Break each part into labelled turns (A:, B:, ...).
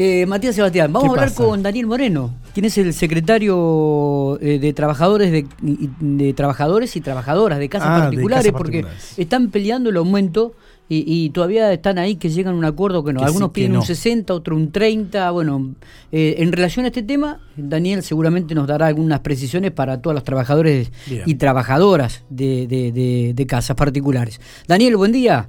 A: Eh, Matías Sebastián, vamos a hablar con Daniel Moreno, quien es el secretario eh, de trabajadores de, de, trabajadores y trabajadoras de casas particulares, porque están peleando el aumento y, todavía están ahí que llegan a un acuerdo que no. Algunos piden un 60, otro un 30. Bueno, eh, en relación a este tema, Daniel seguramente nos dará algunas precisiones para todos los trabajadores y trabajadoras de, de, de casas particulares. Daniel, buen día.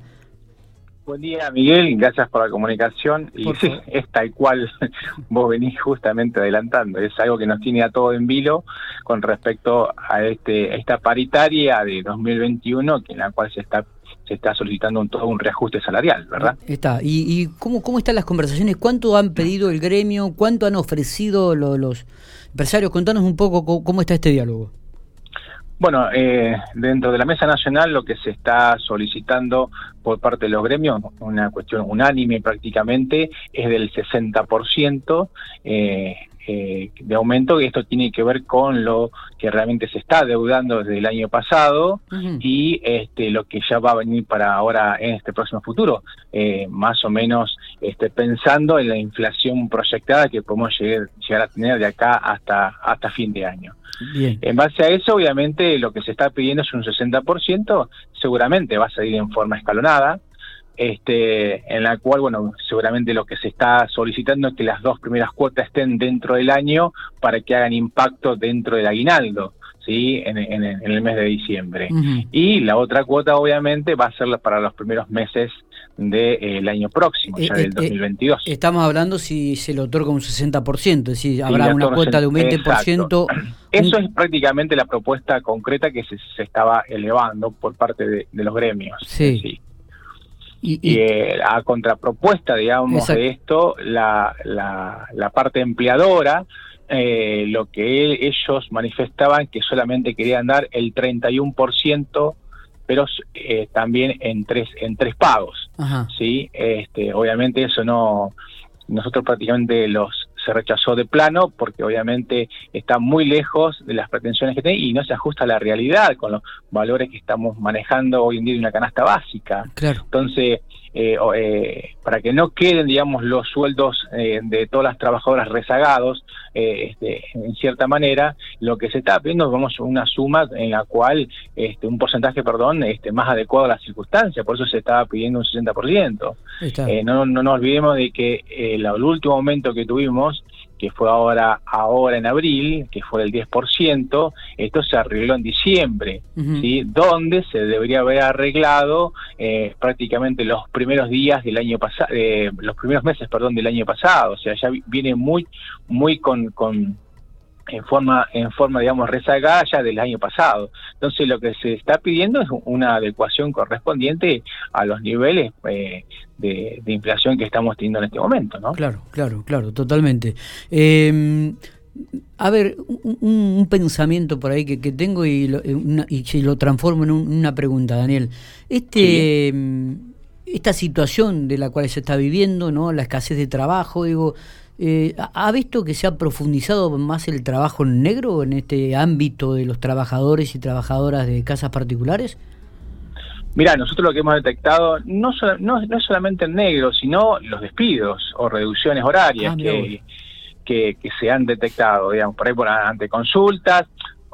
B: Buen día, Miguel. Gracias por la comunicación. Y sí, es tal cual vos venís justamente adelantando. Es algo que nos tiene a todo en vilo con respecto a este esta paritaria de 2021, que en la cual se está se está solicitando un, todo un reajuste salarial, ¿verdad?
A: Está. ¿Y, y cómo, cómo están las conversaciones? ¿Cuánto han pedido el gremio? ¿Cuánto han ofrecido los empresarios? Contanos un poco cómo está este diálogo.
B: Bueno, eh, dentro de la Mesa Nacional lo que se está solicitando por parte de los gremios, una cuestión unánime prácticamente, es del 60%. Eh, eh, de aumento y esto tiene que ver con lo que realmente se está deudando desde el año pasado y este, lo que ya va a venir para ahora en este próximo futuro, eh, más o menos este, pensando en la inflación proyectada que podemos llegar, llegar a tener de acá hasta, hasta fin de año. En base a eso, obviamente, lo que se está pidiendo es un 60%, seguramente va a salir en forma escalonada, este, en la cual, bueno, seguramente lo que se está solicitando es que las dos primeras cuotas estén dentro del año para que hagan impacto dentro del aguinaldo. ¿sí? En, el mes de diciembre. Y la otra cuota, obviamente, va a ser para los primeros meses del año próximo, ya eh, del 2022.
A: Eh, estamos hablando si se le otorga un 60%, es decir, habrá una cuota de un 20%.
B: Eso es prácticamente la propuesta concreta que se, estaba elevando por parte de, los gremios.
A: Sí.
B: Y, eh, a contrapropuesta, digamos, de esto, la, la, parte empleadora, eh, lo que ellos manifestaban que solamente querían dar el 31%, pero eh, también en tres en tres pagos, sí, este, obviamente eso no, nosotros prácticamente los se rechazó de plano porque obviamente está muy lejos de las pretensiones que tiene y no se ajusta a la realidad con los valores que estamos manejando hoy en día de una canasta básica.
A: Claro.
B: Entonces, eh, eh, para que no queden, digamos, los sueldos eh, de todas las trabajadoras rezagados, este, en cierta manera, lo que se está pidiendo vamos una suma en la cual, este, un porcentaje, perdón, este, más adecuado a las circunstancias, por eso se estaba pidiendo un 60%. no, no nos olvidemos de que el último aumento que tuvimos que fue ahora, ahora en abril, que fue el 10%, esto se arregló en diciembre, ¿sí? donde se debería haber arreglado eh, prácticamente los primeros días del año pasado, eh, los primeros meses, perdón, del año pasado, o sea, ya viene muy, muy con, con en forma, en forma, digamos, rezagada ya del año pasado. Entonces, lo que se está pidiendo es una adecuación correspondiente a los niveles eh, de, inflación que estamos teniendo en este momento, ¿no?
A: Claro, claro, claro, totalmente. Em, a ver, un, pensamiento por ahí que, tengo y lo, eh, y lo transformo en una pregunta, Daniel. Este, em, esta situación de la cual se está viviendo, ¿no? La escasez de trabajo, digo, eh, ¿Ha visto que se ha profundizado más el trabajo en negro en este ámbito de los trabajadores y trabajadoras de casas particulares?
B: Mira, nosotros lo que hemos detectado no, no, es solamente en negro, sino los despidos o reducciones horarias ah, que, que, se han detectado, digamos, por ahí por ante consultas.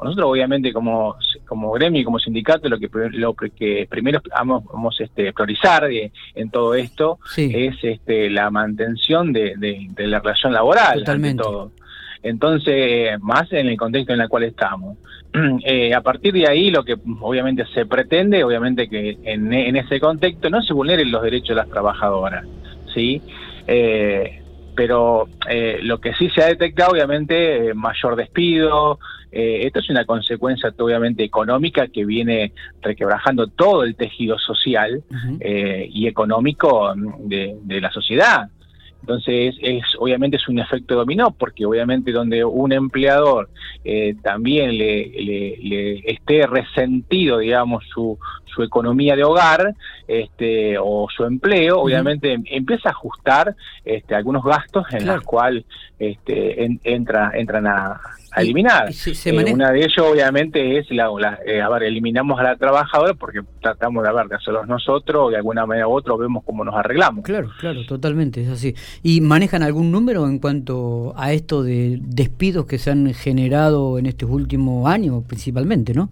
B: Nosotros obviamente como como gremio y como sindicato lo que lo que primero vamos, vamos este priorizar en todo esto es este la mantención de, de, la relación laboral
A: Totalmente.
B: todo. Entonces más en el contexto en el cual estamos. Eh, a partir de ahí lo que obviamente se pretende obviamente que en, en ese contexto no se vulneren los derechos de las trabajadoras sí eh, pero eh, lo que sí se ha detectado, obviamente, mayor despido. Eh, esto es una consecuencia, obviamente, económica que viene requebrajando todo el tejido social eh, y económico de, de, la sociedad. Entonces, es, obviamente es un efecto dominó, porque obviamente donde un empleador eh, también le, le, esté resentido, digamos, su, su economía de hogar este, o su empleo, obviamente empieza a ajustar este, algunos gastos en los cuales este, entra, entran a, eliminar. Eh, una de ellos, obviamente, es la, eh, a ver, eliminamos a la trabajadora porque tratamos de, ver, de hacerlos nosotros, de alguna manera u otra vemos cómo nos arreglamos.
A: Claro, claro, totalmente, es así. ¿Y manejan algún número en cuanto a esto de despidos que se han generado en estos últimos años principalmente, no?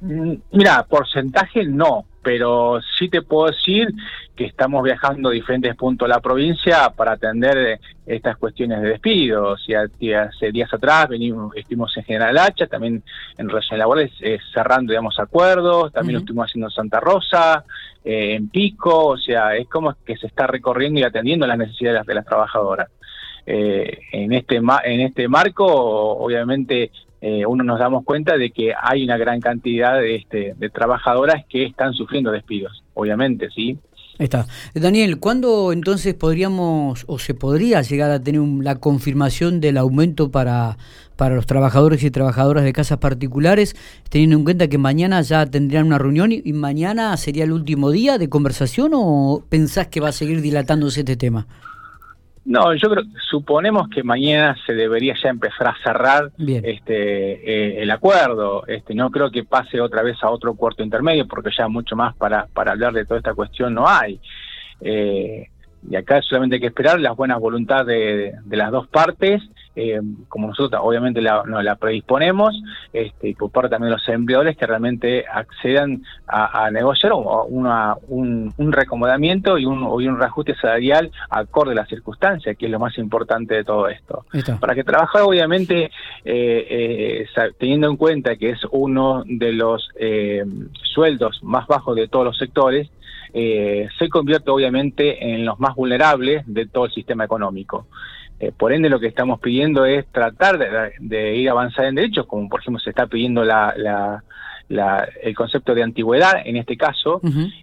B: Mm, mira, porcentaje no, pero sí te puedo decir que estamos viajando a diferentes puntos de la provincia para atender eh, estas cuestiones de despido. O sea, hace días atrás venimos, estuvimos en General Hacha, también en relaciones laborales eh, cerrando, digamos, acuerdos, también lo estuvimos haciendo en Santa Rosa, eh, en Pico, o sea, es como que se está recorriendo y atendiendo las necesidades de las, trabajadoras. En este en este marco, obviamente eh, uno nos damos cuenta de que hay una gran cantidad de, este, de trabajadoras que están sufriendo despidos, obviamente, ¿sí?
A: Está. Daniel, ¿cuándo entonces podríamos o se podría llegar a tener la confirmación del aumento para, para los trabajadores y trabajadoras de casas particulares, teniendo en cuenta que mañana ya tendrían una reunión y, y mañana sería el último día de conversación o pensás que va a seguir dilatándose este tema?
B: No, yo creo, suponemos que mañana se debería ya empezar a cerrar este eh, el acuerdo. Este, no creo que pase otra vez a otro cuarto intermedio, porque ya mucho más para, para hablar de toda esta cuestión no hay. Eh, y acá solamente hay que esperar las buenas voluntades de las dos partes eh, como nosotros obviamente la, nos la predisponemos, este, y por parte también de los empleadores que realmente accedan a, negociar una, un, un, recomodamiento y un, y un reajuste salarial acorde a las circunstancias, que es lo más importante de todo esto. Para que trabajar obviamente eh, eh, teniendo en cuenta que es uno de los sueldos más bajos de todos los sectores, se convierte obviamente en los más vulnerables de todo el sistema económico. Eh, por ende, lo que estamos pidiendo es tratar de, ir avanzar en derechos, como por ejemplo se está pidiendo la, el concepto de antigüedad en este caso.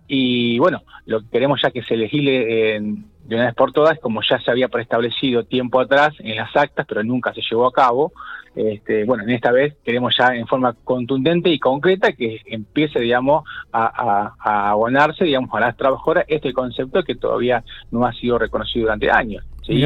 B: Y bueno, lo que queremos ya que se legisle de una vez por todas, como ya se había preestablecido tiempo atrás en las actas, pero nunca se llevó a cabo. Este, bueno, en esta vez queremos ya en forma contundente y concreta que empiece, digamos, a, abonarse, digamos, a las trabajadoras este concepto que todavía no ha sido reconocido durante años. ¿sí?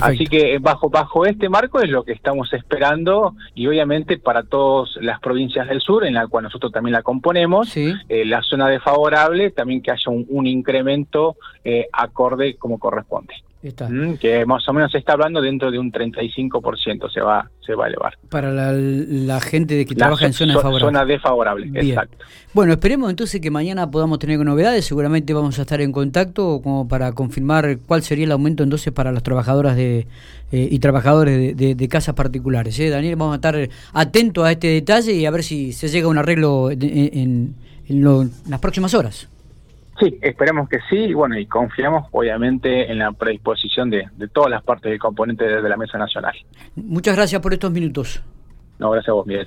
B: Así que eh, bajo, bajo este marco es lo que estamos esperando y obviamente para todas las provincias del sur, en la cual nosotros también la componemos, eh, la zona desfavorable, también que haya un, incremento eh, acorde como corresponde. Mm, que más o menos se está hablando dentro de un 35% se va se va a elevar.
A: Para la, gente que trabaja en zonas
B: favorables. Exacto.
A: Bueno, esperemos entonces que mañana podamos tener novedades, seguramente vamos a estar en contacto como para confirmar cuál sería el aumento entonces para las trabajadoras de eh, y trabajadores de, casas particulares. ¿eh? Daniel, vamos a estar atentos a este detalle y a ver si se llega a un arreglo en, en las próximas horas.
B: Sí, esperemos que sí, y bueno, y confiamos obviamente en la predisposición de, todas las partes del componente de la Mesa Nacional.
A: Muchas gracias por estos minutos.
B: No, gracias a vos, Miguel.